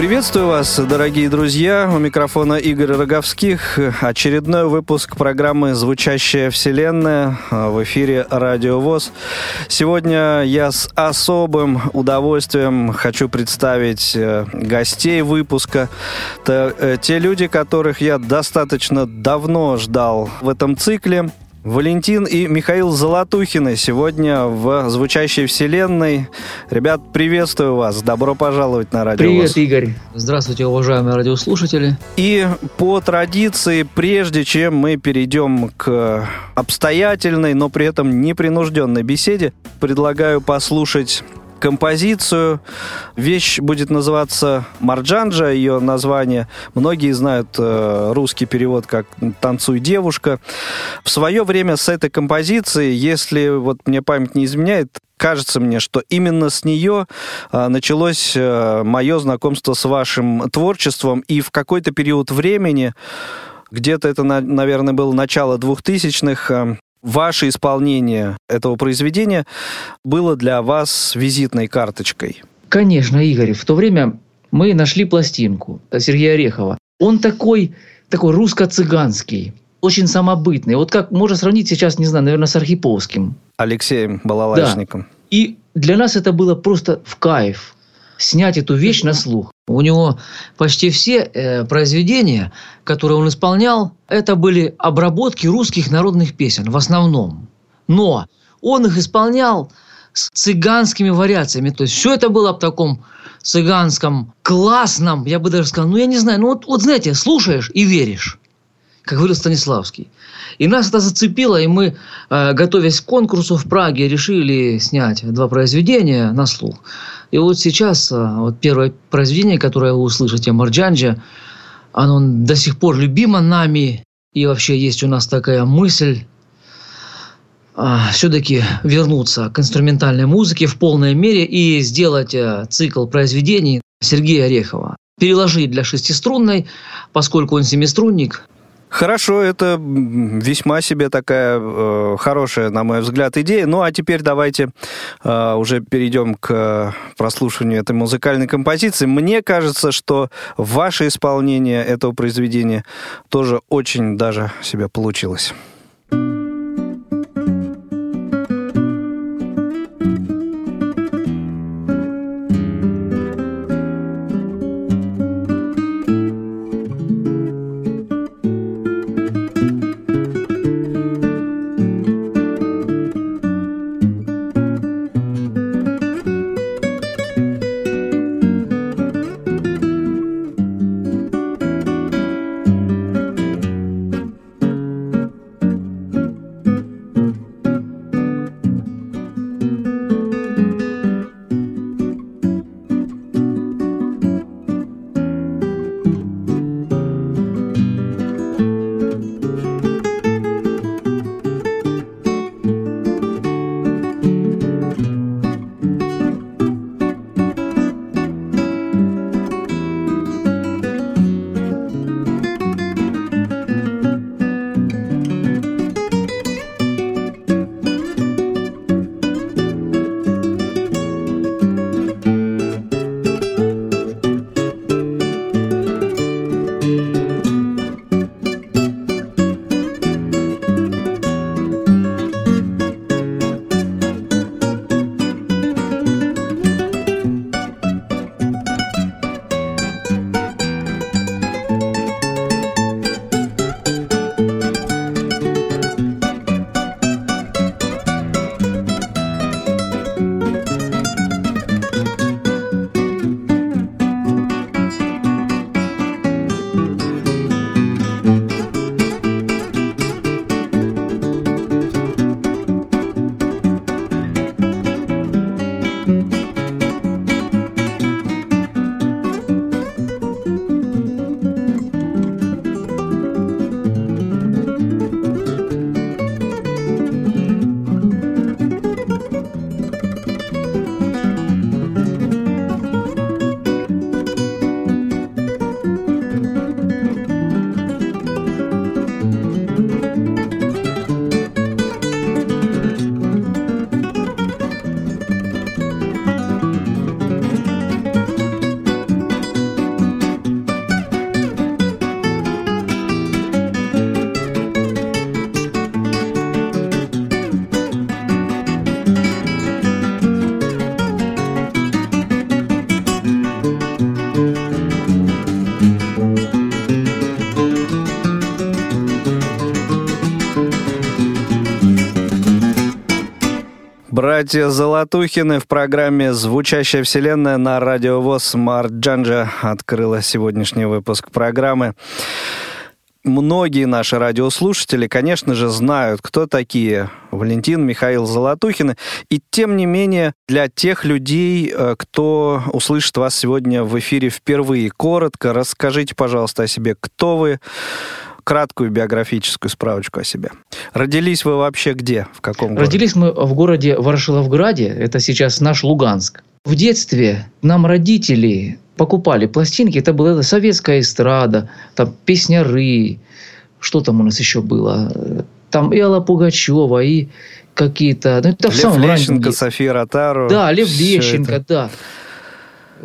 Приветствую вас, дорогие друзья. У микрофона Игорь Роговских. Очередной выпуск программы «Звучащая вселенная» в эфире «Радио ВОЗ». Сегодня я с особым удовольствием хочу представить э, гостей выпуска. Это те люди, которых я достаточно давно ждал в этом цикле. Валентин и Михаил Золотухины сегодня в «Звучащей вселенной». Ребят, приветствую вас. Добро пожаловать на радио. Привет, Игорь. Здравствуйте, уважаемые радиослушатели. И по традиции, прежде чем мы перейдем к обстоятельной, но при этом непринужденной беседе, предлагаю послушать композицию. Вещь будет называться Марджанджа, ее название. Многие знают э, русский перевод как «Танцуй, девушка». В свое время с этой композицией, если вот мне память не изменяет, кажется мне, что именно с нее а, началось а, мое знакомство с вашим творчеством, и в какой-то период времени, где-то это, на, наверное, было начало 2000-х, а, ваше исполнение этого произведения было для вас визитной карточкой? Конечно, Игорь. В то время мы нашли пластинку Сергея Орехова. Он такой, такой русско-цыганский, очень самобытный. Вот как можно сравнить сейчас, не знаю, наверное, с Архиповским. Алексеем Балалайчником. Да. И для нас это было просто в кайф снять эту вещь на слух. У него почти все э, произведения, которые он исполнял, это были обработки русских народных песен в основном. Но он их исполнял с цыганскими вариациями. То есть все это было в таком цыганском, классном, я бы даже сказал, ну я не знаю, ну вот, вот знаете, слушаешь и веришь, как говорил Станиславский. И нас это зацепило, и мы, э, готовясь к конкурсу в Праге, решили снять два произведения на слух. И вот сейчас э, вот первое произведение, которое вы услышите, Марджанджа, оно до сих пор любимо нами. И вообще есть у нас такая мысль а, все-таки вернуться к инструментальной музыке в полной мере и сделать э, цикл произведений Сергея Орехова. Переложить для шестиструнной, поскольку он семиструнник, Хорошо, это весьма себе такая э, хорошая, на мой взгляд, идея. Ну а теперь давайте э, уже перейдем к прослушиванию этой музыкальной композиции. Мне кажется, что ваше исполнение этого произведения тоже очень даже себе получилось. Братья Золотухины в программе «Звучащая вселенная» на радио ВОЗ Марджанджа открыла сегодняшний выпуск программы. Многие наши радиослушатели, конечно же, знают, кто такие Валентин, Михаил Золотухины. И тем не менее, для тех людей, э, кто услышит вас сегодня в эфире впервые, коротко расскажите, пожалуйста, о себе. Кто вы? Краткую биографическую справочку о себе. Родились вы вообще где? В каком городе? Родились мы в городе Ворошиловграде, это сейчас наш Луганск. В детстве нам родители покупали пластинки, это была советская эстрада, там песняры, что там у нас еще было? Там и Алла Пугачева, и какие-то... Ну, это Лев Лещенко, София Ротару. Да, Лев Лещенко, это. да.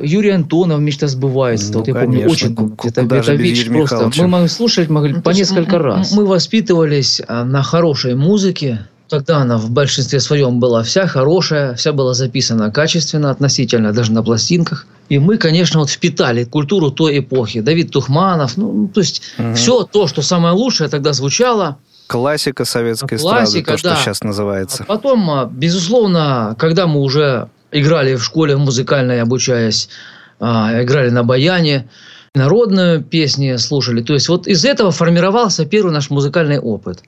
Юрий Антонов «Мечта сбывается». Ну, вот я конечно. помню, очень это, это вещь просто. Мы могли слушать могли ну, по несколько раз. Мы воспитывались а, на хорошей музыке, Тогда она в большинстве своем была вся хорошая, вся была записана качественно, относительно, даже на пластинках. И мы, конечно, вот впитали культуру той эпохи. Давид Тухманов, ну, ну то есть угу. все то, что самое лучшее тогда звучало. Классика советской Классика, эстрады, то, да. что сейчас называется. А потом, а, безусловно, когда мы уже играли в школе музыкальной, обучаясь, а, играли на баяне, народные песни слушали. То есть вот из этого формировался первый наш музыкальный опыт.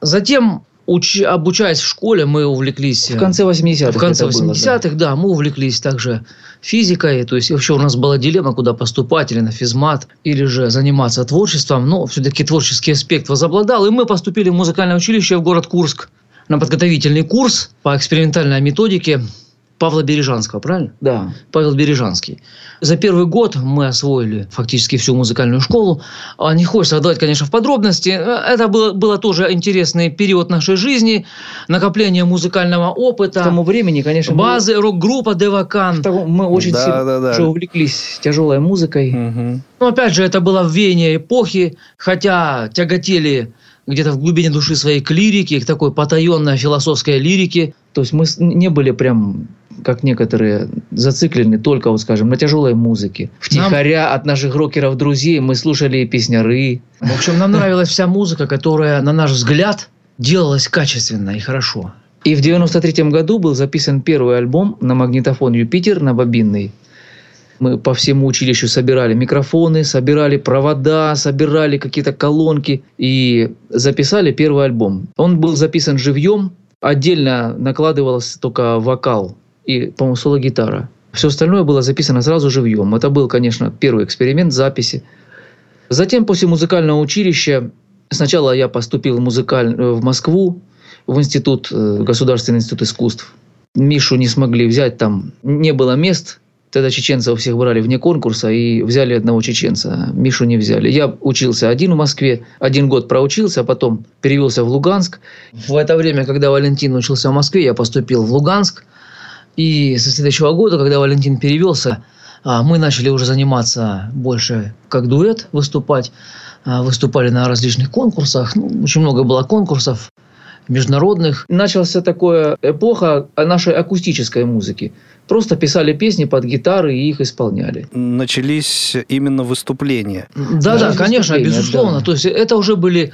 Затем уч, обучаясь в школе, мы увлеклись... В конце 80-х. В конце 80-х, да. да, мы увлеклись также физикой. То есть вообще у нас была дилемма, куда поступать, или на физмат, или же заниматься творчеством. Но все-таки творческий аспект возобладал. И мы поступили в музыкальное училище в город Курск на подготовительный курс по экспериментальной методике Павла Бережанского, правильно? Да. Павел Бережанский. За первый год мы освоили фактически всю музыкальную школу. А не хочется отдавать, конечно, в подробности. Это было, было тоже интересный период нашей жизни. Накопление музыкального опыта. К тому времени, конечно... Базы, мы... рок-группа Девакан. Мы очень да, сильно да, да. увлеклись тяжелой музыкой. Угу. Но опять же, это было в вене эпохи, хотя тяготели где-то в глубине души своей к лирике, к такой потаенной философской лирике. То есть мы не были прям как некоторые, зациклены только, вот скажем, на тяжелой музыке. Втихаря нам... от наших рокеров-друзей мы слушали песняры. В общем, нам нравилась вся музыка, которая, на наш взгляд, делалась качественно и хорошо. И в 93 году был записан первый альбом на магнитофон «Юпитер» на бобинный. Мы по всему училищу собирали микрофоны, собирали провода, собирали какие-то колонки и записали первый альбом. Он был записан живьем, отдельно накладывался только вокал и, по-моему, соло-гитара. Все остальное было записано сразу живьем. Это был, конечно, первый эксперимент записи. Затем, после музыкального училища, сначала я поступил в, музыкаль... в Москву, в институт, э, Государственный институт искусств. Мишу не смогли взять, там не было мест. Тогда чеченцев всех брали вне конкурса и взяли одного чеченца. Мишу не взяли. Я учился один в Москве, один год проучился, а потом перевелся в Луганск. В это время, когда Валентин учился в Москве, я поступил в Луганск – и со следующего года, когда Валентин перевелся, а, мы начали уже заниматься больше как дуэт, выступать. А, выступали на различных конкурсах. Ну, очень много было конкурсов международных. Начался такая эпоха нашей акустической музыки. Просто писали песни под гитары и их исполняли. Начались именно выступления. Да, да, да конечно, безусловно. Да. То есть это уже были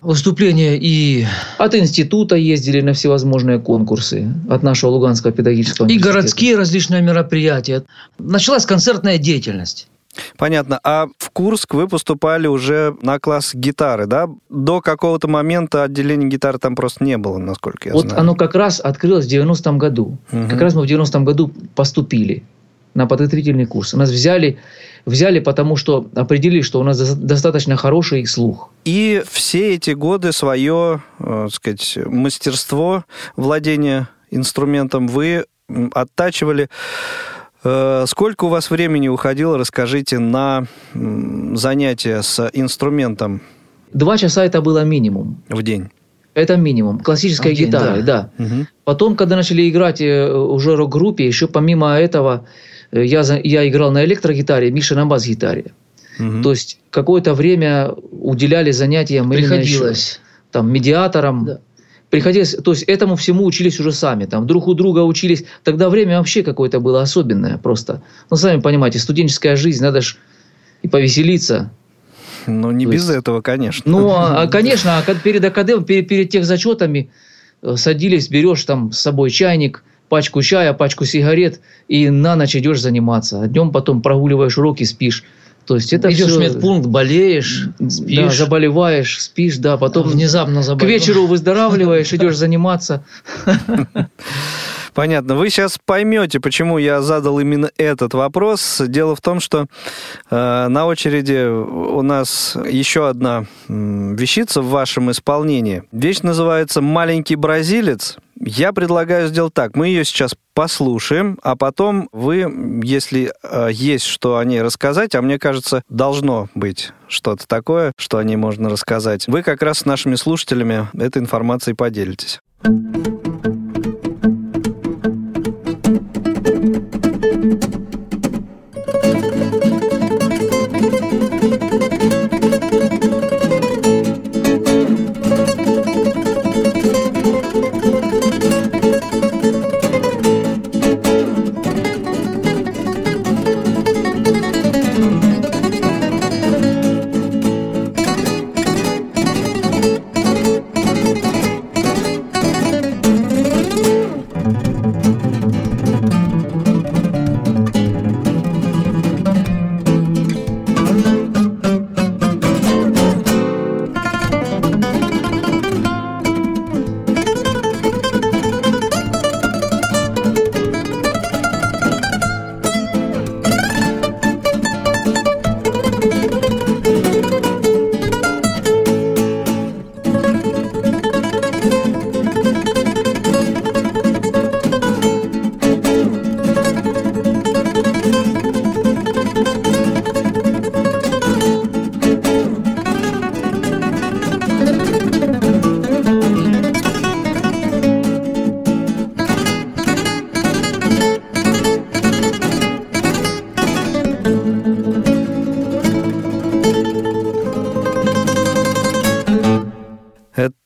выступления и от института ездили на всевозможные конкурсы, от нашего Луганского педагогического И городские различные мероприятия. Началась концертная деятельность. Понятно. А в Курск вы поступали уже на класс гитары, да? До какого-то момента отделения гитары там просто не было, насколько я вот знаю. Вот оно как раз открылось в 90-м году. Угу. Как раз мы в 90-м году поступили на подготовительный курс. Нас взяли, взяли, потому что определили, что у нас достаточно хороший слух. И все эти годы свое, э, так сказать, мастерство владения инструментом вы оттачивали. Э, сколько у вас времени уходило, расскажите, на занятия с инструментом? Два часа это было минимум. В день? Это минимум. Классическая а гитара, да. да. Угу. Потом, когда начали играть э, уже рок-группе, еще помимо этого Э, я, я играл на электрогитаре, Миша на бас-гитаре. Угу. То есть какое-то время уделяли занятиям Приходилось. там, медиаторам. Да. Приходилось, то есть этому всему учились уже сами, там друг у друга учились. Тогда время вообще какое-то было особенное просто. Ну, сами понимаете, студенческая жизнь, надо же и повеселиться. Ну, не то без есть... этого, конечно. Ну, а, конечно, а перед академией, перед, перед тех зачетами, э, садились, берешь там с собой чайник, пачку чая, пачку сигарет и на ночь идешь заниматься. А днем потом прогуливаешь уроки, спишь. То есть это Идешь все- в медпункт, болеешь, спишь. Да, заболеваешь, спишь, да, потом внезапно к заболел. вечеру выздоравливаешь, идешь заниматься. Понятно. Вы сейчас поймете, почему я задал именно этот вопрос. Дело в том, что э, на очереди у нас еще одна вещица в вашем исполнении. Вещь называется «Маленький бразилец». Я предлагаю сделать так. Мы ее сейчас послушаем, а потом вы, если э, есть что о ней рассказать, а мне кажется, должно быть что-то такое, что о ней можно рассказать, вы как раз с нашими слушателями этой информацией поделитесь.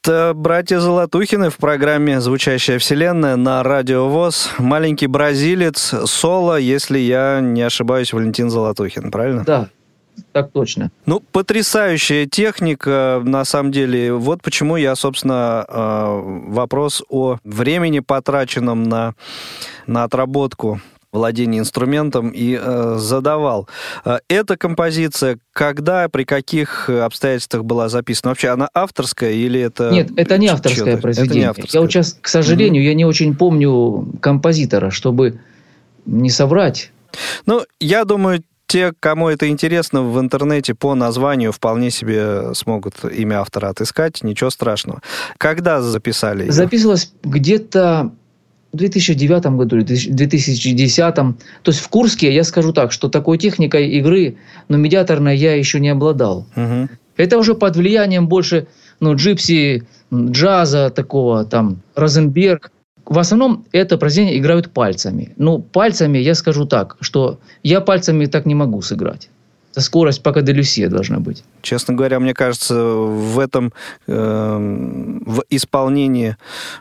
Это братья Золотухины в программе «Звучащая вселенная» на Радио ВОЗ. Маленький бразилец, соло, если я не ошибаюсь, Валентин Золотухин, правильно? Да, так точно. Ну, потрясающая техника, на самом деле. Вот почему я, собственно, э, вопрос о времени, потраченном на, на отработку владения инструментом и э, задавал. Э, Эта композиция когда, при каких обстоятельствах была записана? Вообще, она авторская или это... Нет, это не авторское Это произведение. не Я авторское. вот сейчас, к сожалению, я не очень помню композитора, чтобы не соврать. Ну, я думаю, те, кому это интересно, в интернете по названию вполне себе смогут имя автора отыскать, ничего страшного. Когда записали её? Записывалась где-то 2009 году или 2010. То есть в Курске, я скажу так, что такой техникой игры, но медиаторной я еще не обладал. Мгм. Это уже под влиянием больше ну, джипси, джаза такого, там, Розенберг. В основном это произведение играют пальцами. Ну, пальцами я скажу так, что я пальцами так не могу сыграть. Это скорость пока делюсье должна быть. Честно говоря, мне кажется, в этом эм, в исполнении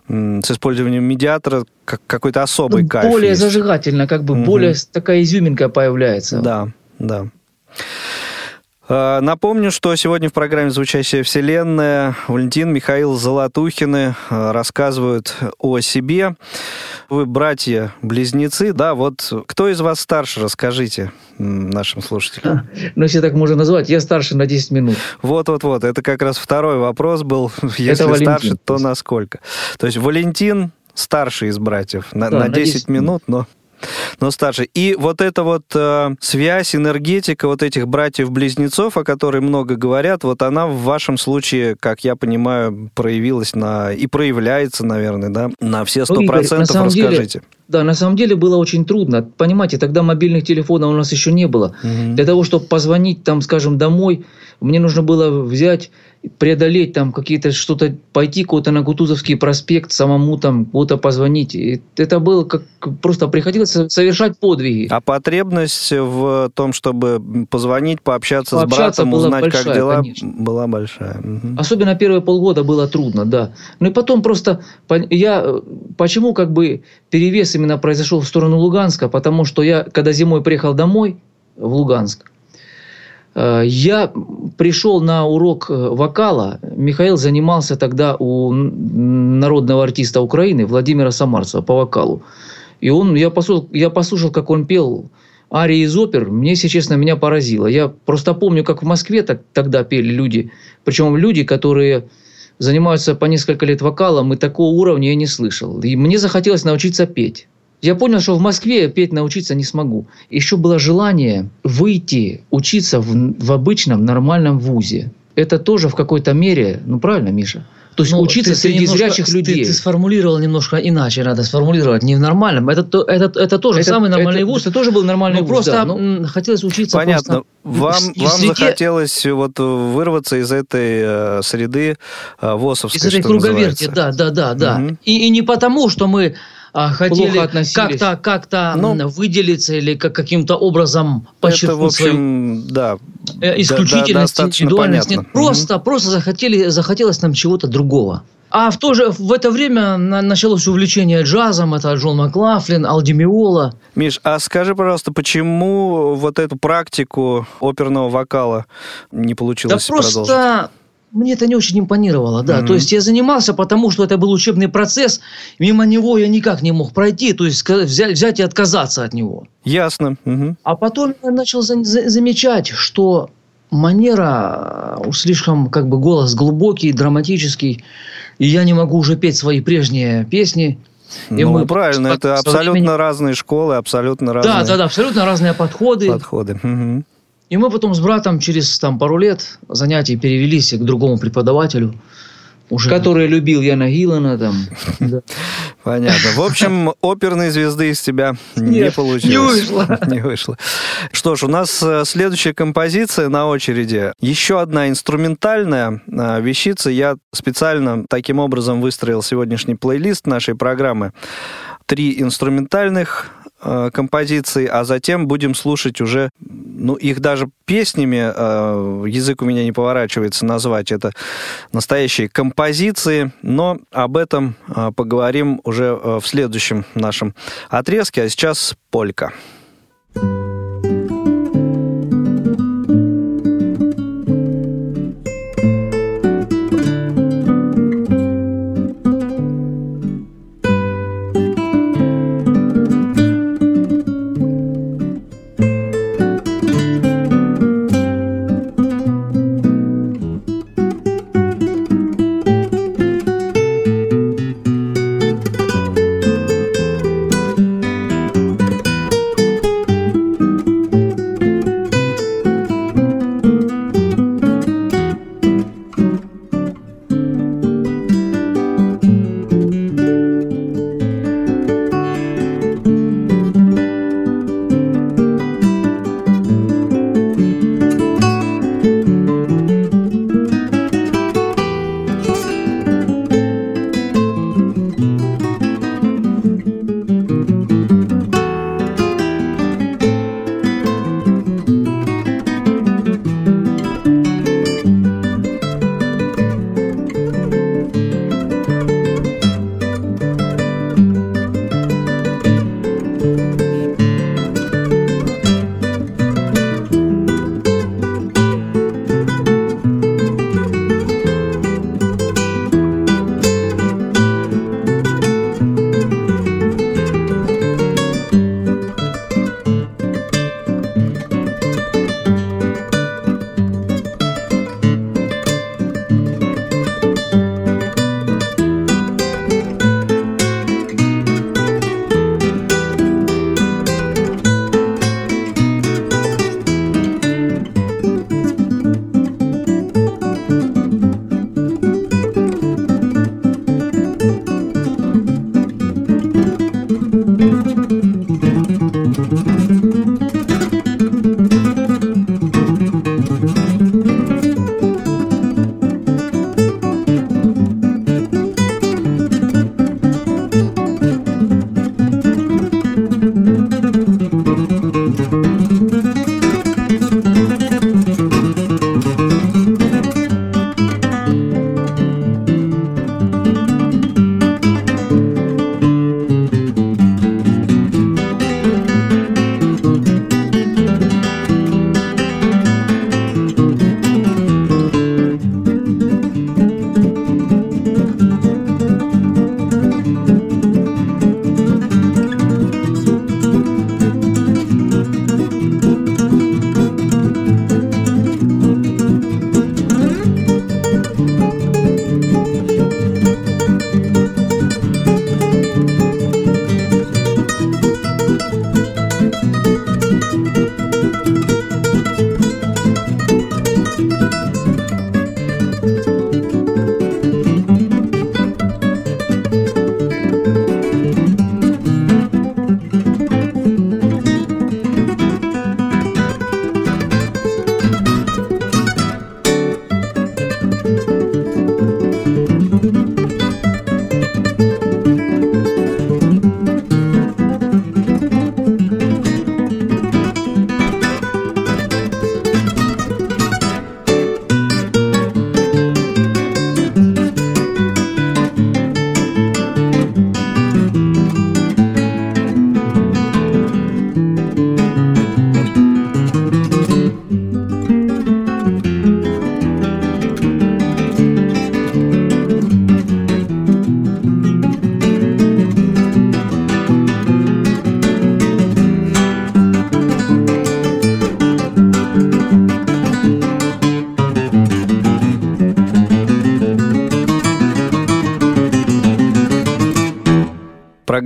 м, с использованием медиатора как какой-то особый Ну, кайф более есть. зажигательно, как бы Мгм. более такая изюминка появляется. Да, да. Э, Напомню, что сегодня в программе «Звучащая вселенная» Валентин, Михаил Золотухины э, рассказывают о себе. Вы братья-близнецы, да? Вот кто из вас старше, расскажите нашим слушателям. Ну, если так можно назвать, я старше на 10 минут. Вот-вот-вот, это как раз второй вопрос был. Если Валентин. старше, то насколько? То есть Валентин старший из братьев на, Да, на на 10, 10 минут, но, но старше. И вот эта вот э, связь, энергетика вот этих братьев-близнецов, о которой много говорят, вот она в вашем случае, как я понимаю, проявилась на и проявляется, наверное, да, на все сто процентов. самом деле, Расскажите. Да, на самом деле было очень трудно. Понимаете, тогда мобильных телефонов у нас еще не было. Мгм. Для того, чтобы позвонить, там, скажем, домой, мне нужно было взять, преодолеть там какие-то что-то, пойти куда-то на Кутузовский проспект, самому там куда-то позвонить. И это было как просто приходилось совершать подвиги. А потребность в том, чтобы позвонить, пообщаться, Пообщаться с братом, узнать, как большая, дела, конечно. была большая. Мгм. Особенно первые полгода было трудно, да. Ну и потом просто я э, почему как бы перевес именно произошел в сторону Луганска, потому что я когда зимой приехал домой в Луганск, Э, я пришел на урок э, вокала. Михаил занимался тогда у народного артиста Украины Владимира Самарцева по вокалу. И он, я послушал, я послушал, как он пел арии из опер, мне, если честно, меня поразило. Я просто помню, как в Москве так, тогда пели люди, причем люди, которые занимаются по несколько лет вокалом, и такого уровня я не слышал. И мне захотелось научиться петь. Я понял, что в Москве я петь научиться не смогу. Еще было желание выйти учиться в, в обычном нормальном вузе. Это тоже в какой-то мере, ну правильно, Миша? То есть Ну, учиться ты- ты среди немножко- зрячих людей. Ты, ты сформулировал немножко иначе, надо сформулировать, не в нормальном. Это, то- это, это тоже Это- самый нормальный это- вуз. Это тоже был нормальный Ну, вуз, просто да, ну, м, хотелось учиться Понятно. просто Вам, в вам среде- захотелось вот вырваться из этой э, среды э, ВОСовской, из этой круговерти, называется. да, да, да, да. Мгм. И, и не потому, что мы а, хотели как-то как Ну, выделиться или как, каким-то образом Это, в подчеркнуть свою общем, да. э, исключительность, да, достаточно индивидуальность. Нет, понятно. просто, просто захотели, захотелось нам чего-то другого. А в, то же, в это время на- началось увлечение джазом. Это Джон Маклафлин, Алди Миола. Миш, а скажи, пожалуйста, почему вот эту практику оперного вокала не Да получилось продолжить? Мне это не очень импонировало, да. Мгм. То есть я занимался, потому что это был учебный процесс, мимо него я никак не мог пройти, то есть взять, взять и отказаться от него. Ясно. мгм. А потом я начал за- за- замечать, что манера, э, слишком как бы голос глубокий, драматический, и я не могу уже петь свои прежние песни. И Ну, мы правильно, это со абсолютно разные школы, абсолютно разные Да, да, да, абсолютно разные подходы. подходы. Мгм. И мы потом с братом через там, пару лет занятий перевелись к другому преподавателю. Уже который любил Яна Гиллана там. Понятно. В общем, оперной звезды из тебя не Нет, получилось. не вышло. Не вышло. Что ж, у нас э, следующая композиция на очереди. Еще одна инструментальная э, вещица. Я специально таким образом выстроил сегодняшний плейлист нашей программы. Три инструментальных э, композиции, а затем будем слушать уже, ну, их даже песнями, э, язык у меня не поворачивается назвать, это настоящие композиции, но об этом э, поговорим уже э, в следующем нашем отрезке, а сейчас полька.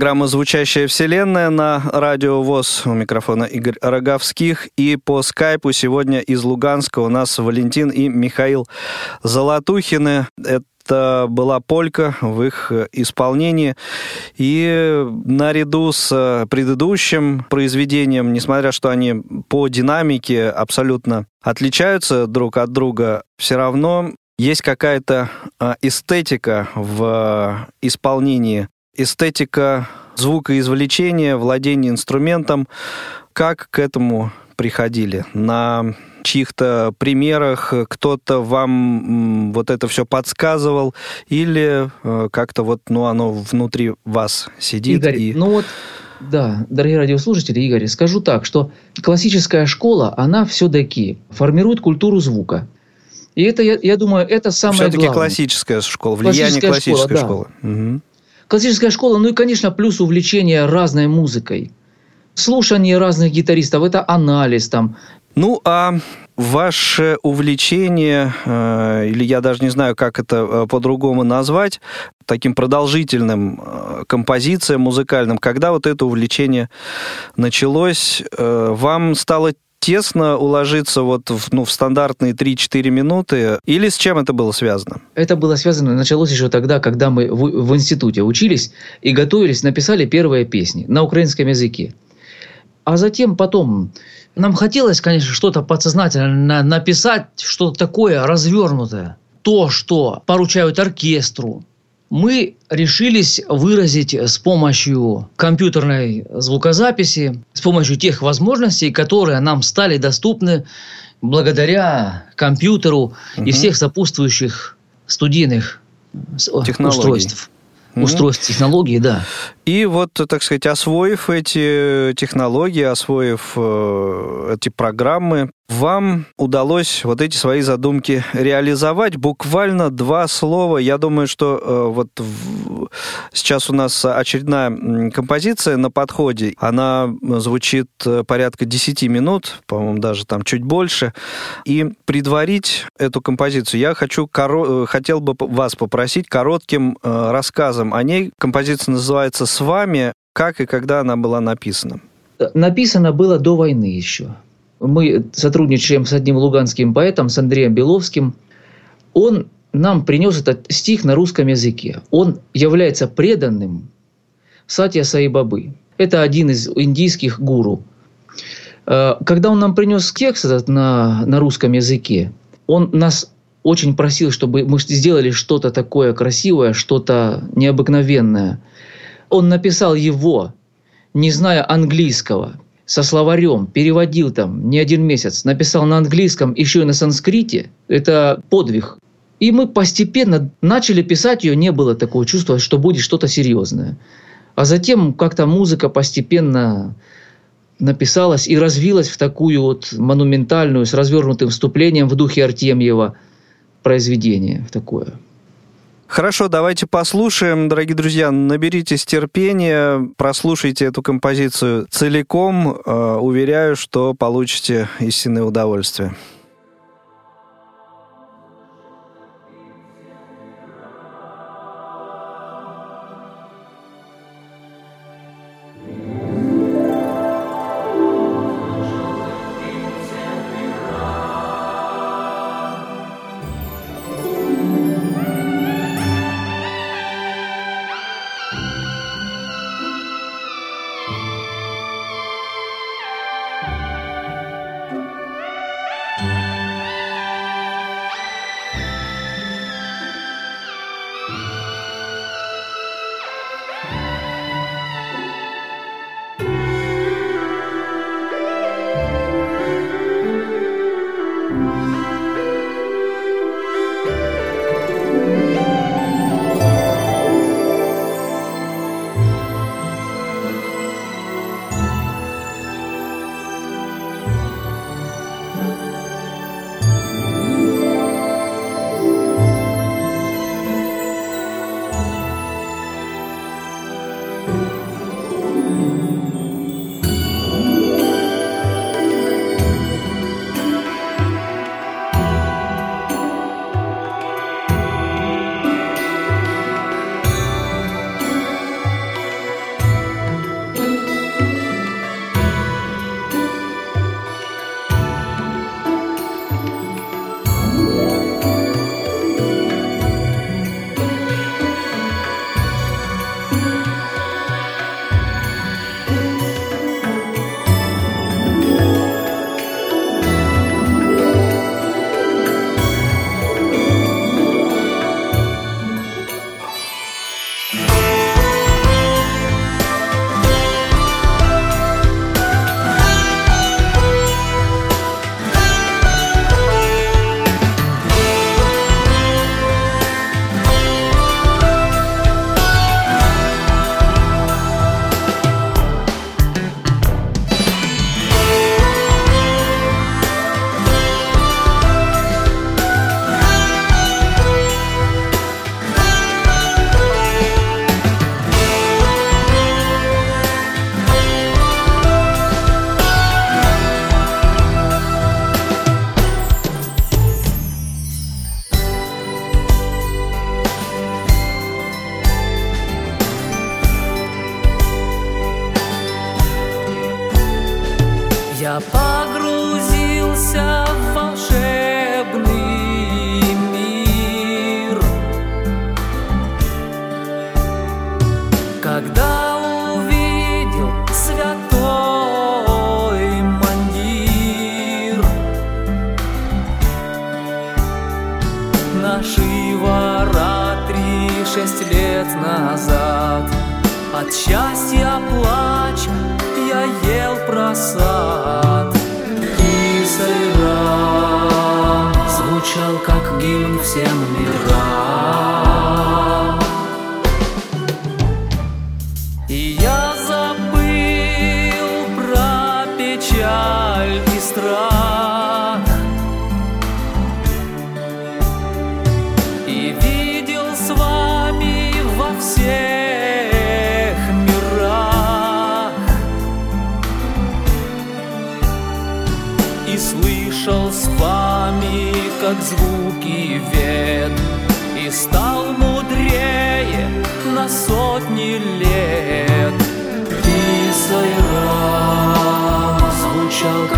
Программа «Звучащая вселенная» на радио ВОЗ. У микрофона Игорь Роговских. И по скайпу сегодня из Луганска у нас Валентин и Михаил Золотухины. Это была полька в их исполнении. И наряду с предыдущим произведением, несмотря что они по динамике абсолютно отличаются друг от друга, все равно есть какая-то а, эстетика в исполнении эстетика звукоизвлечения, владение инструментом. Как к этому приходили? На чьих-то примерах кто-то вам вот это все подсказывал или э, как-то вот, ну, оно внутри вас сидит? Игорь, и... ну вот, да, дорогие радиослушатели, Игорь, скажу так, что классическая школа, она все-таки формирует культуру звука. И это, я, я думаю, это самое Все-таки главное. классическая школа, влияние классической, классической школы. Да. Угу. Классическая школа, ну и, конечно, плюс увлечение разной музыкой. Слушание разных гитаристов, это анализ там. Ну, а ваше увлечение, э, или я даже не знаю, как это э, по-другому назвать, таким продолжительным э, композициям музыкальным, когда вот это увлечение началось, вам стало тесно уложиться вот в, ну, в стандартные 3-4 минуты? Или с чем это было связано? Это было связано, началось еще тогда, когда мы в, в институте учились и готовились, написали первые песни на украинском языке. А затем потом нам хотелось, конечно, что-то подсознательно написать, что-то такое развернутое. То, что поручают оркестру, мы решились выразить с помощью компьютерной звукозаписи, с помощью тех возможностей, которые нам стали доступны благодаря компьютеру угу. и всех сопутствующих студийных устройств. Угу. Устройств технологий, да. И вот, так сказать, освоив эти технологии, освоив э, эти программы, вам удалось вот эти свои задумки реализовать. Буквально два слова. Я думаю, что э, вот сейчас у нас очередная композиция на подходе. Она звучит э, порядка 10 минут, по-моему, даже там чуть больше. И предварить эту композицию я хочу, коро... Э, хотел бы вас попросить коротким рассказом о ней. Композиция называется «С вами». Как и когда она была написана? Написано было до войны еще мы сотрудничаем с одним луганским поэтом, с Андреем Беловским. Он нам принес этот стих на русском языке. Он является преданным Сатья Саибабы. Это один из индийских гуру. Э, когда он нам принес текст этот на, на русском языке, он нас очень просил, чтобы мы сделали что-то такое красивое, что-то необыкновенное. Он написал его, не зная английского – со словарем, переводил там не один месяц, написал на английском, еще и на санскрите, это подвиг. И мы постепенно начали писать ее, не было такого чувства, что будет что-то серьезное. А затем как-то музыка постепенно написалась и развилась в такую вот монументальную, с развернутым вступлением в духе Артемьева произведение, в такое. Хорошо, давайте послушаем. Дорогие друзья, наберитесь терпения, прослушайте эту композицию целиком. Э, уверяю, что получите истинное удовольствие.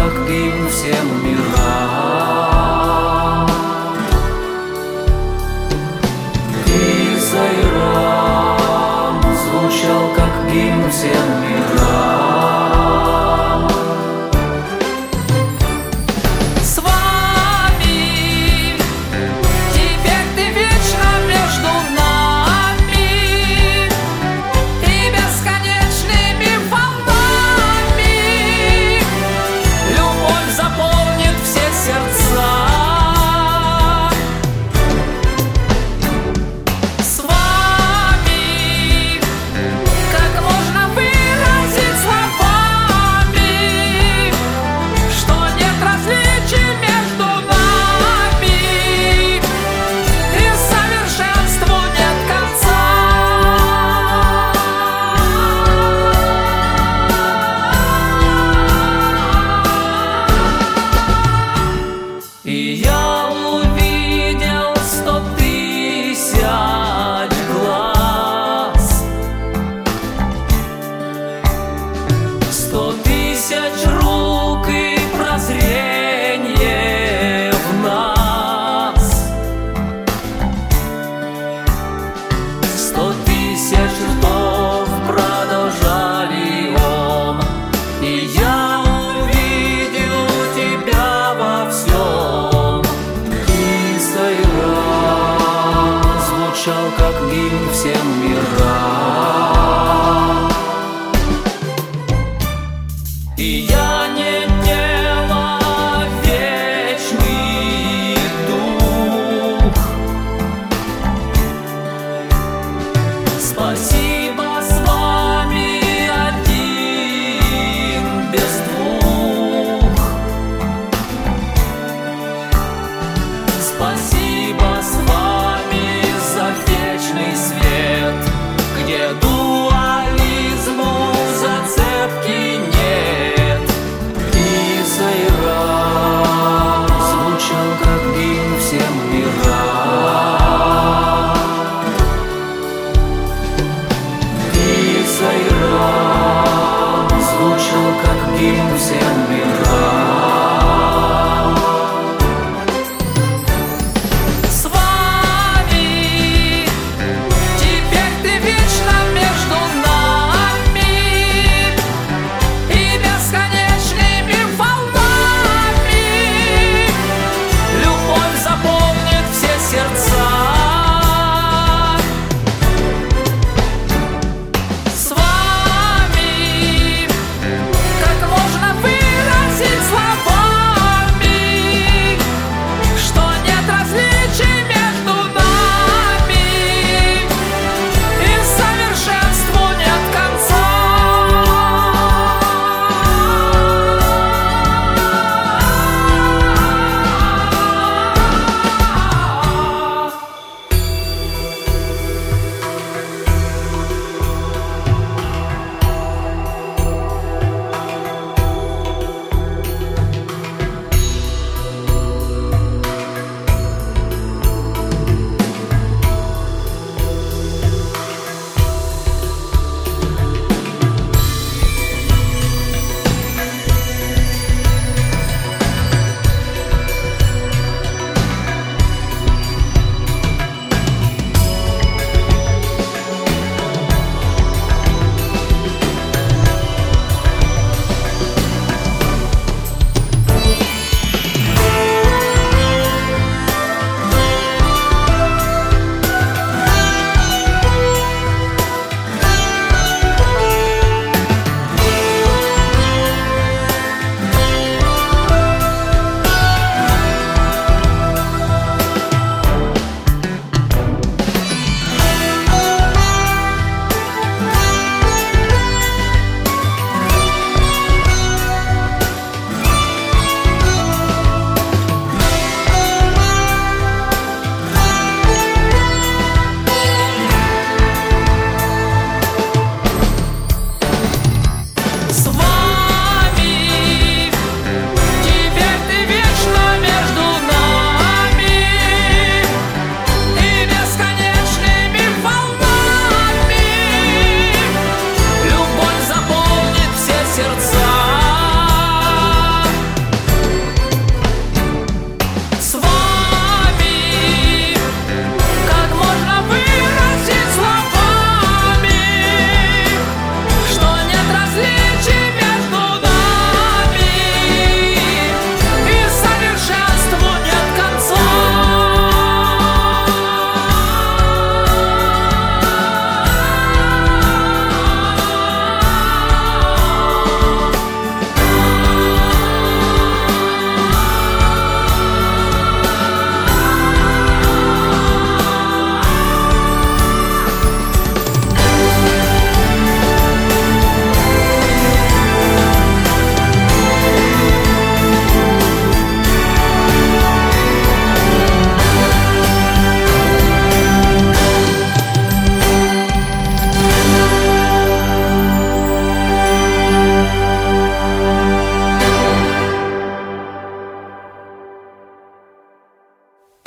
Как гимн всем мирам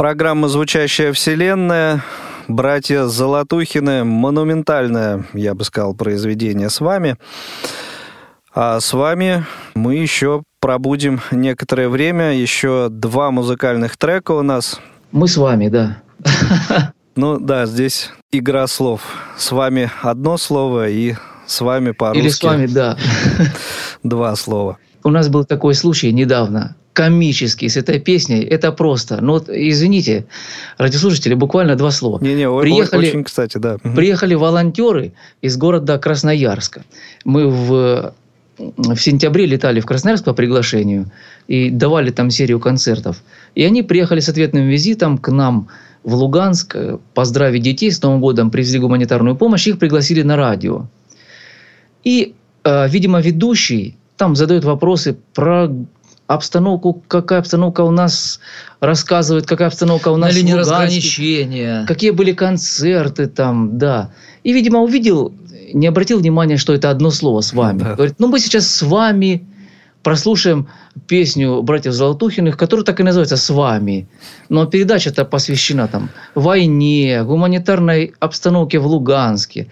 Программа «Звучащая вселенная». Братья Золотухины. Монументальное, я бы сказал, произведение с вами. А с вами мы еще пробудем некоторое время. Еще два музыкальных трека у нас. Мы с вами, да. Ну да, здесь игра слов. С вами одно слово и с вами по-русски. Или с вами, да. Два слова. У нас был такой случай недавно, комический, с этой песней. Это просто. Ну вот, извините, радиослушатели, буквально два слова. Не-не, Приехали- очень, кстати, да. Приехали волонтеры из города Красноярска. Мы в, в сентябре летали в Красноярск по приглашению и давали там серию концертов. И они приехали с ответным визитом к нам в Луганск э, поздравить детей с Новым годом, привезли гуманитарную помощь, их пригласили на радио. И, э, видимо, ведущий там задает вопросы про обстановку, какая обстановка у нас, рассказывает, какая обстановка у нас На линии в Луганске. разграничения. Какие были концерты там, да. И, видимо, увидел, не обратил внимания, что это одно слово с вами. Да. Говорит, ну мы сейчас с вами прослушаем песню братьев Золотухиных, которая так и называется «С вами». Но передача-то посвящена там войне, гуманитарной обстановке в Луганске.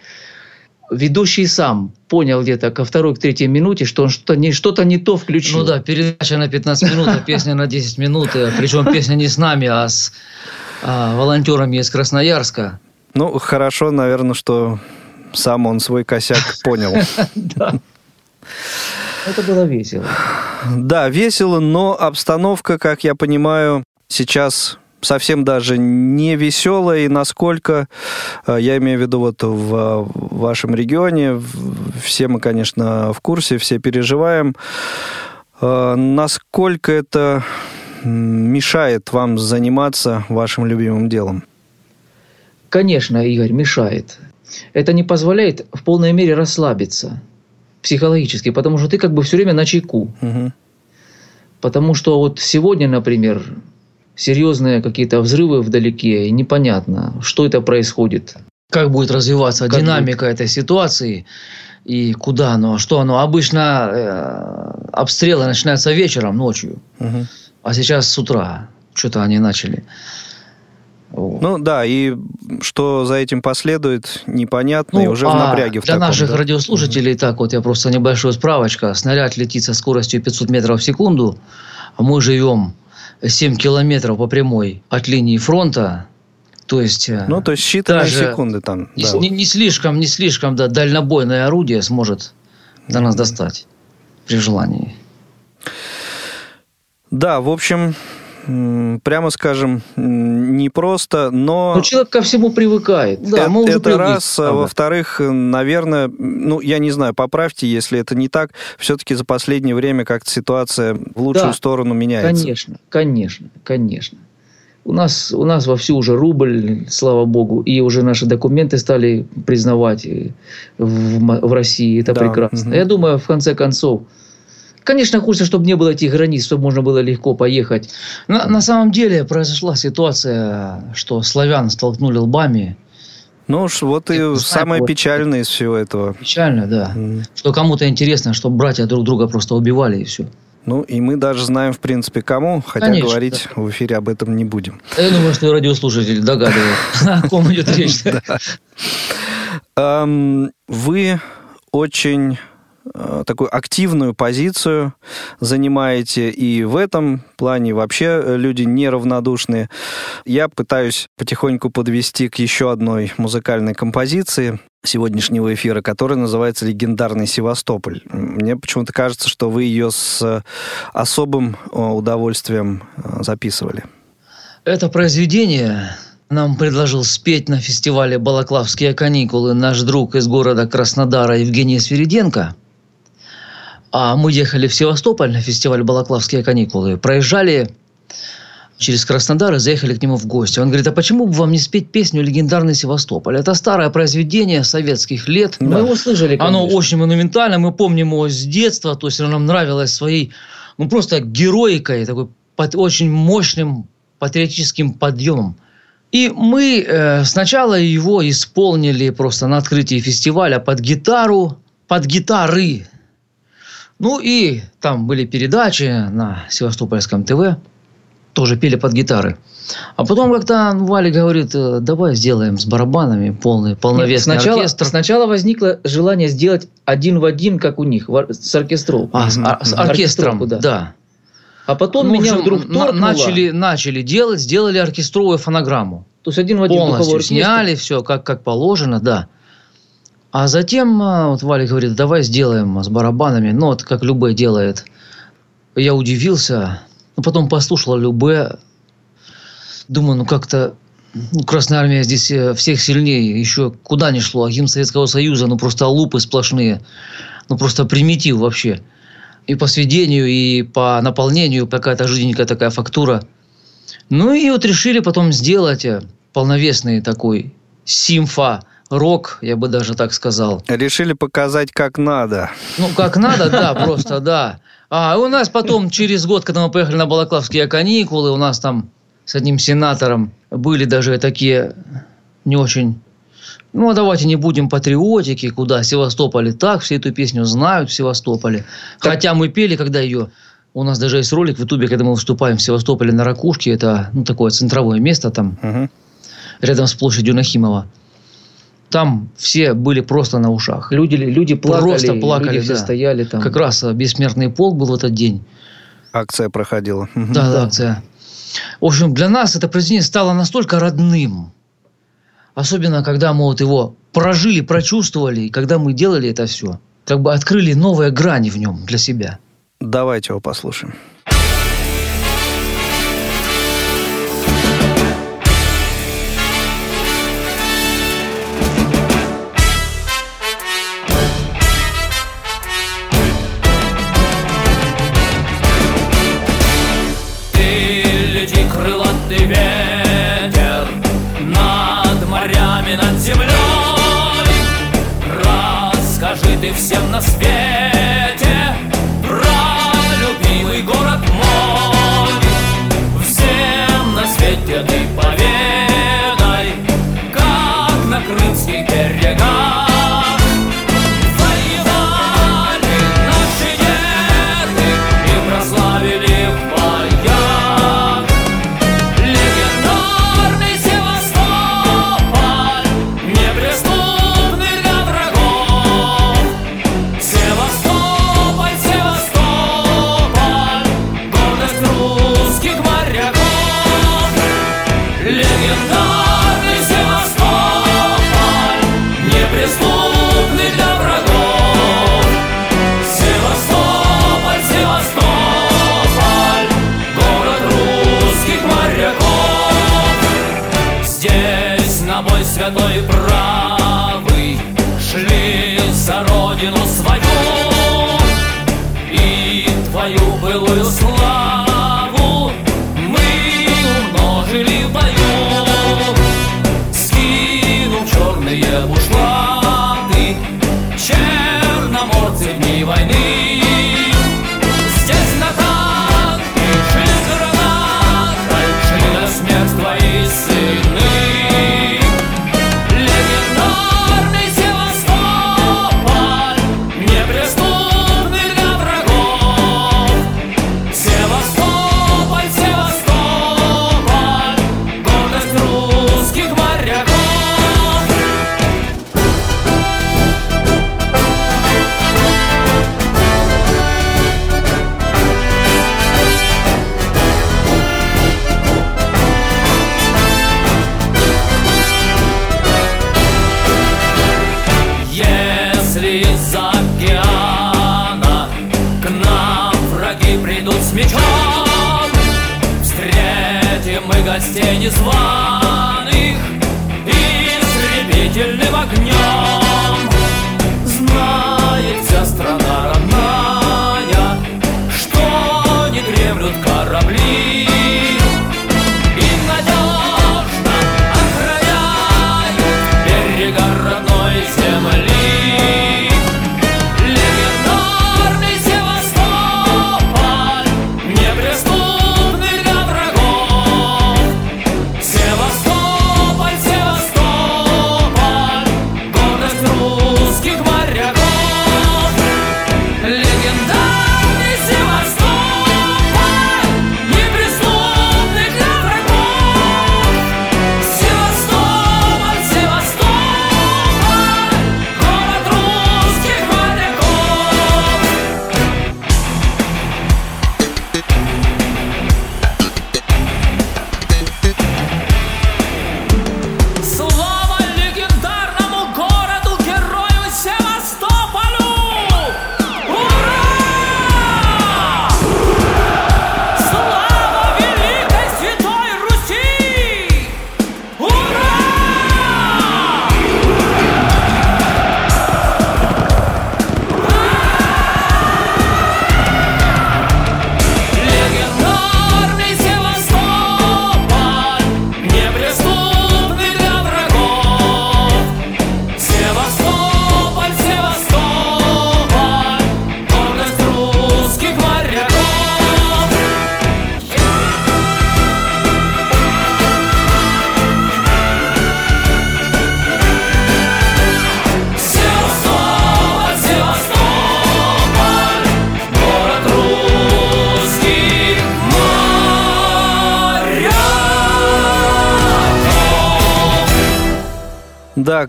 Ведущий сам понял где-то ко второй, к третьей минуте, что он что-то не, что-то не то включил. Ну да, передача на 15 минут, а песня на 10 минут. э, Причем песня не с нами, а с а, волонтерами из Красноярска. Ну, хорошо, наверное, что сам он свой косяк понял. Это было весело. Да, весело, но обстановка, как я понимаю, сейчас совсем даже не веселая, и насколько, э, я имею в виду вот в вашем регионе, все мы, конечно, в курсе, все переживаем, Э, насколько это мешает вам заниматься вашим любимым делом? Конечно, Игорь, мешает. Это не позволяет в полной мере расслабиться психологически, потому что ты как бы все время на чеку. Мгм. Потому что вот сегодня, например, серьезные какие-то взрывы вдалеке, и непонятно, что это происходит. Как будет развиваться Как динамика этой ситуации и куда оно, что оно. Обычно э, обстрелы начинаются вечером, ночью, Мгм. а сейчас с утра. Что-то они начали. Ну да, и что за этим последует, непонятно, и уже в а напряге в Для таком, наших да? радиослушателей, так вот, я просто небольшую справочка. Снаряд летит со скоростью 500 метров в секунду, а мы живем 7 километров по прямой от линии фронта. То есть, э, Ну, то есть считанные даже секунды там. не, да. не- не слишком, не слишком да, дальнобойное орудие сможет до нас достать при желании. Да, в общем, прямо скажем, непросто, но... Но человек ко всему привыкает. Да, Э- мы уже это раз, а во-вторых, наверное, ну, я не знаю, поправьте, если это не так, все-таки за последнее время как-то ситуация в лучшую Да, сторону меняется. Конечно, конечно, конечно. У нас, у нас вовсю уже рубль, слава богу, и уже наши документы стали признавать э, в, в России. Это Да, прекрасно. мгм. Я думаю, в конце концов, конечно, хочется, чтобы не было этих границ, чтобы можно было легко поехать. На, на самом деле произошла ситуация, что славян столкнули лбами. Ну уж вот и знаю, самое вот- печальное из всего этого. Печально, да. М. Что кому-то интересно, что братья друг друга просто убивали и все. Ну, и мы даже знаем, в принципе, кому, хотя Конечно, говорить в эфире об этом не будем. Я думаю, что радиослушатели догадываются, о ком идет речь. Ам, Вы очень такую активную позицию занимаете и в этом плане вообще э, люди неравнодушные. Я пытаюсь потихоньку подвести к еще одной музыкальной композиции сегодняшнего эфира, которая называется «Легендарный Севастополь». Мне почему-то кажется, что вы ее с особым э, удовольствием э, записывали. Это произведение нам предложил спеть на фестивале «Балаклавские каникулы» наш друг из города Краснодара Евгений Свириденко. А мы ехали в Севастополь на фестиваль «Балаклавские каникулы». Проезжали через Краснодар и заехали к нему в гости. Он говорит, а почему бы вам не спеть песню «Легендарный Севастополь»? Это старое произведение советских лет. Мы его слышали, Оно конечно. очень монументально, мы помним его с детства, то есть оно нам нравилось своей, ну просто героикой, такой пат- очень мощным патриотическим подъемом. И мы э, сначала его исполнили просто на открытии фестиваля под гитару, под гитары. Ну и там были передачи на Севастопольском ТВ. тоже пели под гитары. А потом как-то Валя говорит, «Э, давай сделаем с барабанами полный, полновесный сначала, оркестр. сначала возникло желание сделать один в один, как у них, в ор- с оркестровкой. А, с, с оркестром, Оркестровку, да. А потом Ну, меня общем, вдруг торкнуло. начали, начали делать, сделали оркестровую фонограмму. То есть один в один Полностью сняли все, как, как положено, да. А затем а, вот Валя говорит, давай сделаем с барабанами, ну вот как Любе делает. Я удивился, но потом послушал Любе, думаю, ну как-то ну, Красная Армия здесь э, всех сильнее, еще куда ни шло, а гимн Советского Союза, ну просто лупы сплошные, ну просто примитив вообще. И по сведению, и по наполнению какая-то жиденькая такая фактура. Ну и вот решили потом сделать э, полновесный такой симфа рок, я бы даже так сказал. Решили показать, как надо. Ну, как надо, да, просто, да. А у нас потом, через год, когда мы поехали на Балаклавские каникулы, у нас там с одним сенатором были даже такие не очень... Ну, а давайте не будем патриотики, куда Севастополе так, все эту песню знают в Севастополе. Хотя мы пели, когда ее... У нас даже есть ролик в Ютубе, когда мы выступаем в Севастополе на Ракушке. Это ну, такое центровое место там, Мгм. рядом с площадью Нахимова. Там все были просто на ушах. Люди, люди плакали, Просто плакали, люди все да. стояли там. Как раз а, бессмертный полк был в этот день. Акция проходила. Да, Да. да, акция. В общем, для нас это произведение стало настолько родным. Особенно, когда мы вот его прожили, прочувствовали, и когда мы делали это все. Как бы открыли новые грани в нем для себя. Давайте его послушаем.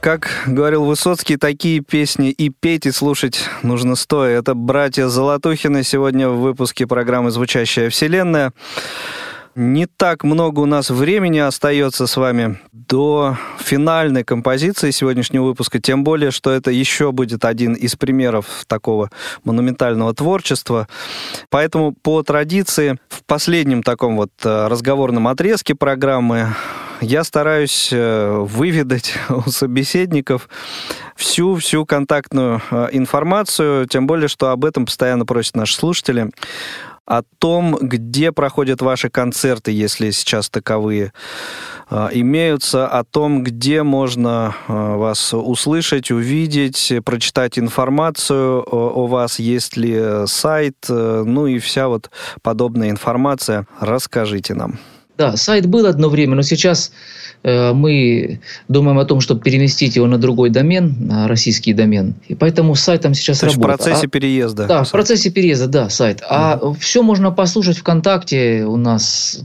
Как говорил Высоцкий, такие песни и петь, и слушать нужно стоя. Это братья Золотухины сегодня в выпуске программы «Звучащая вселенная». Не так много у нас времени остается с вами до финальной композиции сегодняшнего выпуска, тем более, что это еще будет один из примеров такого монументального творчества. Поэтому по традиции в последнем таком вот э, разговорном отрезке программы я стараюсь э, выведать у собеседников всю-всю контактную э, информацию, тем более, что об этом постоянно просят наши слушатели о том, где проходят ваши концерты, если сейчас таковые э, имеются, о том, где можно вас услышать, увидеть, прочитать информацию о, вас, есть ли сайт, ну и вся вот подобная информация. Расскажите нам. Да, сайт был одно время, но сейчас э, мы думаем о том, чтобы переместить его на другой домен, на российский домен. И поэтому с сайтом сейчас То работает. в процессе А- переезда. Да, в процессе переезда, да, сайт. А все можно послушать ВКонтакте у нас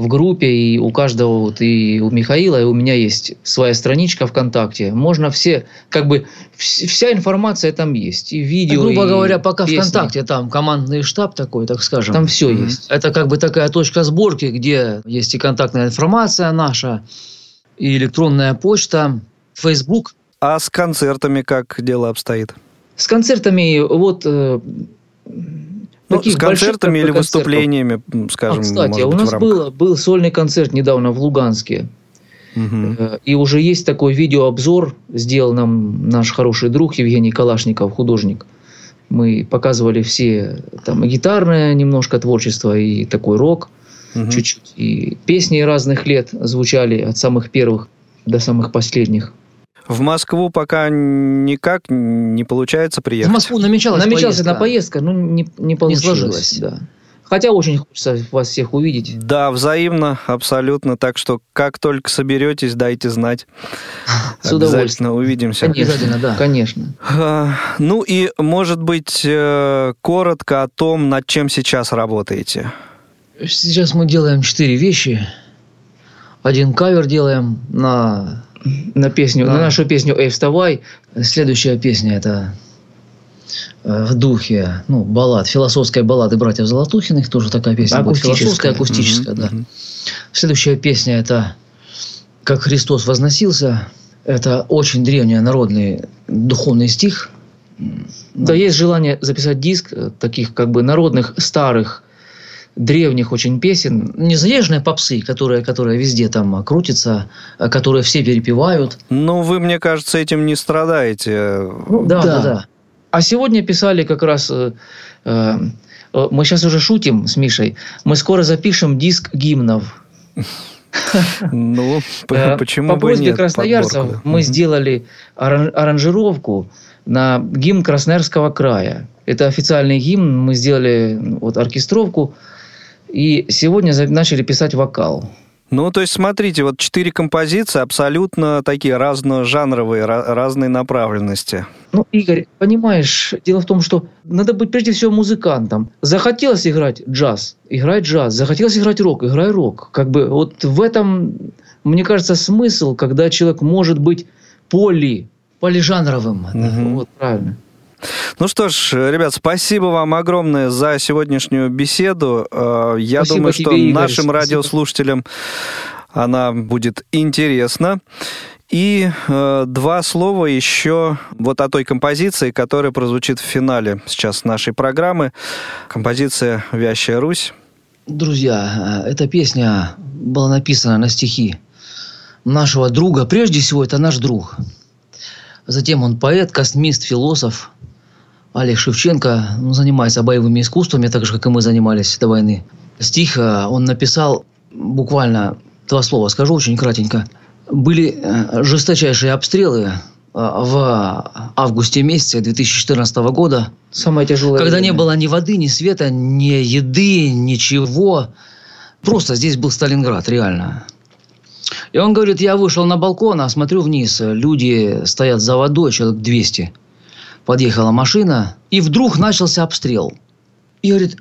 в группе, и у каждого, вот, и у Михаила, и у меня есть своя страничка ВКонтакте. Можно все, как бы, вс- вся информация там есть. И видео, грубо и говоря, пока песни. ВКонтакте там командный штаб такой, так скажем. Там все Мгм. есть. Это как бы такая точка сборки, где есть и контактная информация наша, и электронная почта, Facebook. А с концертами как дело обстоит? С концертами, вот... Ну, таких с концертами больших, или концертов. выступлениями, А, скажем, кстати, может у нас было, был сольный концерт недавно в Луганске. Э, И уже есть такой видеообзор, сделал нам наш хороший друг Евгений Калашников, художник. Мы показывали все там гитарное немножко творчество, и такой рок Мгм. чуть-чуть. И песни разных лет звучали от самых первых до самых последних. В Москву пока никак не получается В приехать. Москву намечалась Намечалась поездка. одна поездка, но не, не получилось. сложилось. Да. Хотя очень хочется вас всех увидеть. Да, взаимно, абсолютно. Так что, как только соберетесь, дайте знать. С удовольствием. Обязательно увидимся. Обязательно, да. Конечно. А, Ну и, может быть, э, коротко о том, над чем сейчас работаете. Сейчас мы делаем четыре вещи. Один кавер делаем на... На песню, Да. на нашу песню «Эй, вставай!» Следующая песня это э, в духе, ну, баллад, философской баллады братьев Золотухиных, тоже такая песня будет Акустическая. философская, акустическая, Мгм, да. мгм. Следующая песня это «Как Христос возносился». Это очень древний народный духовный стих. Да, есть желание записать диск э, таких как бы народных, старых, древних очень песен. Незаезжные попсы, которые, которые везде там крутятся, э, которые все перепевают. Ну, вы, мне кажется, этим не страдаете. Ну, Да, да. да, да. А сегодня писали как раз... э, э, э, мы сейчас уже шутим с Мишей. Мы скоро запишем диск гимнов. Ну, Э, почему По просьбе красноярцев мы сделали аран- аранжировку на гимн Красноярского края. Это официальный гимн. Мы сделали ну, вот оркестровку. И сегодня начали писать вокал. Ну, то есть, смотрите, вот четыре композиции абсолютно такие разножанровые, ра- разной направленности. Ну, Игорь, понимаешь, дело в том, что надо быть прежде всего музыкантом. Захотелось играть джаз, играй джаз. Захотелось играть рок, играй рок. Как бы вот в этом, мне кажется, смысл, когда человек может быть поли. Полижанровым. Мгм. Вот правильно. Ну что ж, ребят, спасибо вам огромное за сегодняшнюю беседу. Э, Я Спасибо думаю, тебе, что Игорь, нашим спасибо. радиослушателям она будет интересна. И э, два слова еще вот о той композиции, которая прозвучит в финале сейчас нашей программы. Композиция «Вящая Русь». Друзья, э, эта песня была написана на стихи нашего друга. Прежде всего, это наш друг. Затем он поэт, космист, философ. Олег Шевченко ну, занимается боевыми искусствами, так же, как и мы занимались до войны. Стих э, он написал буквально два слова, скажу очень кратенько. Были э, жесточайшие обстрелы э, в августе месяце 2014 года. Самое тяжелое. Когда время. не было ни воды, ни света, ни еды, ничего. Просто здесь был Сталинград, реально. И он говорит, я вышел на балкон, а смотрю вниз, люди стоят за водой, человек 200. Подъехала машина, и вдруг начался обстрел. И говорит,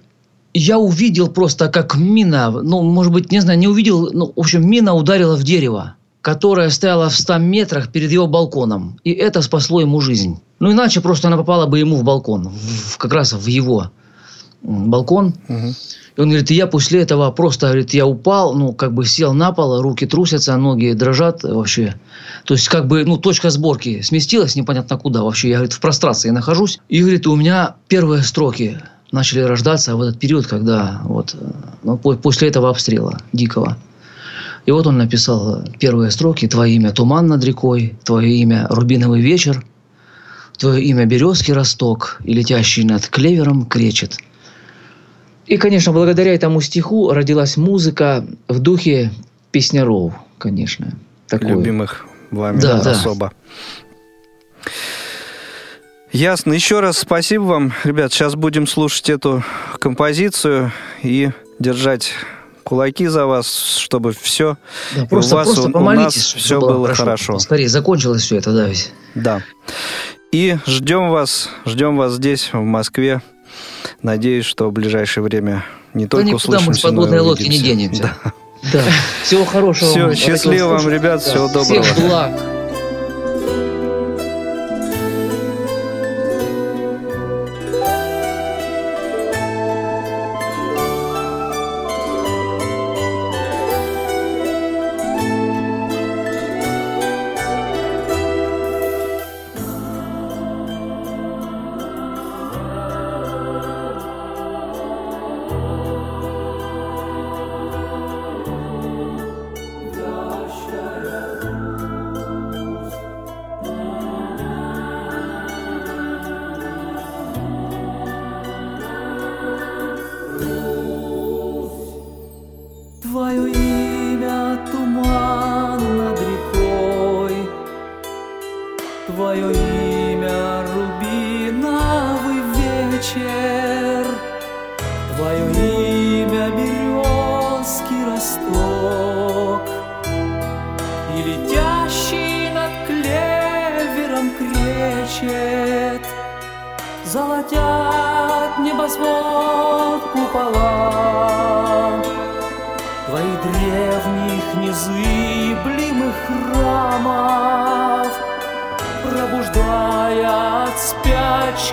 я увидел просто, как мина, ну, может быть, не знаю, не увидел, ну, в общем, мина ударила в дерево. которая стояла в 100 метрах перед его балконом. И это спасло ему жизнь. Ну, иначе просто она попала бы ему в балкон, в, как раз в его балкон. Мгм. И он говорит, и я после этого просто, говорит, я упал, ну, как бы сел на пол, руки трусятся, ноги дрожат вообще. То есть, как бы, ну, точка сборки сместилась непонятно куда вообще. Я, говорит, в прострации нахожусь. И, говорит, у меня первые строки начали рождаться в этот период, когда вот, ну, по- после этого обстрела дикого. И вот он написал первые строки. «Твое имя туман над рекой, твое имя рубиновый вечер, твое имя березки росток, и летящий над клевером кречет». И, конечно, благодаря этому стиху родилась музыка в духе песняров, конечно. Такой. Любимых вами Да, да. особо. Ясно. Еще раз спасибо вам. Ребят, сейчас будем слушать эту композицию и держать кулаки за вас, чтобы все Да, у просто, вас, просто у- у нас чтобы всё было хорошо. Скорее закончилось все это, да, ведь. Да. И ждем вас, ждем вас здесь, в Москве. Надеюсь, что в ближайшее время не Да только никуда мы с услышимся, подводной лодки не денемся. Да. Да. Всего хорошего. Вам, счастливо вам, ребят, всего доброго. Всех благ.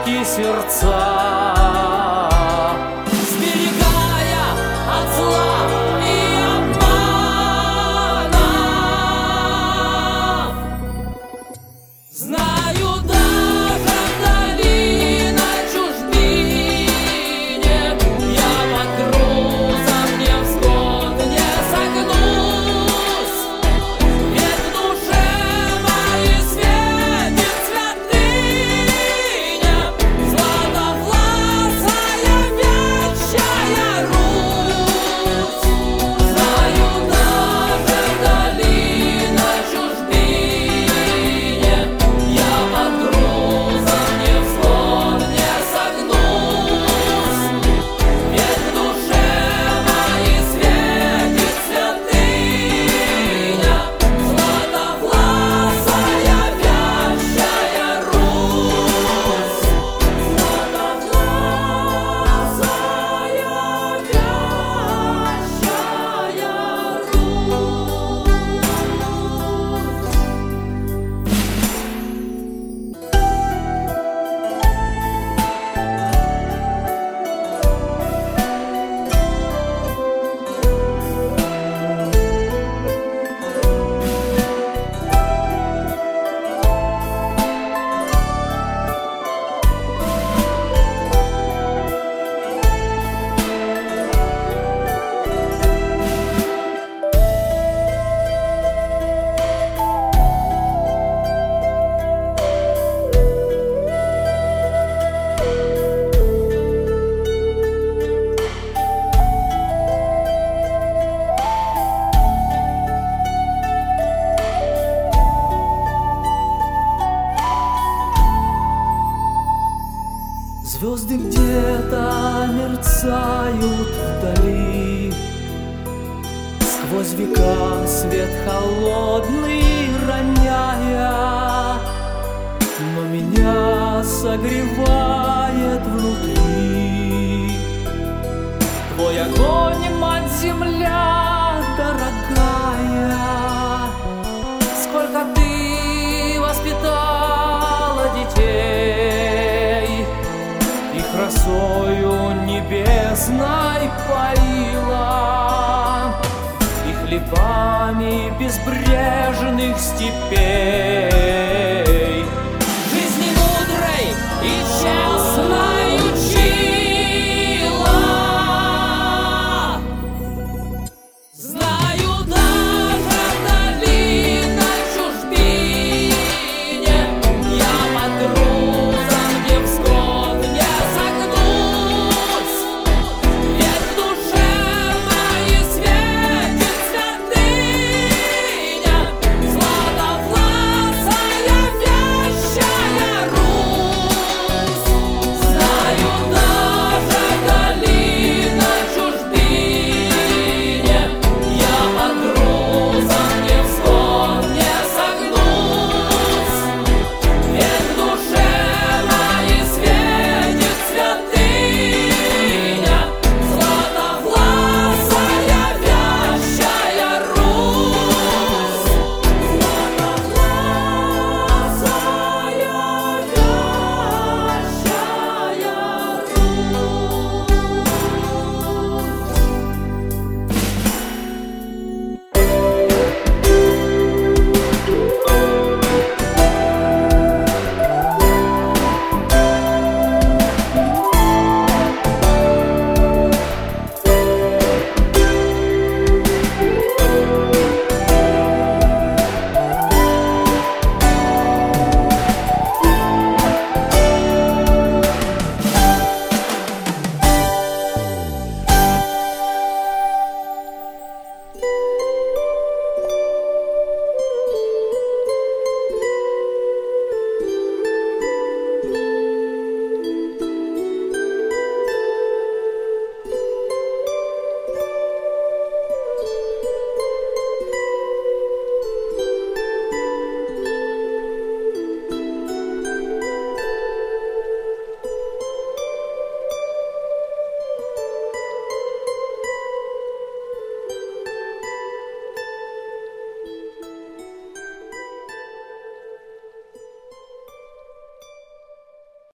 Спячки сердца.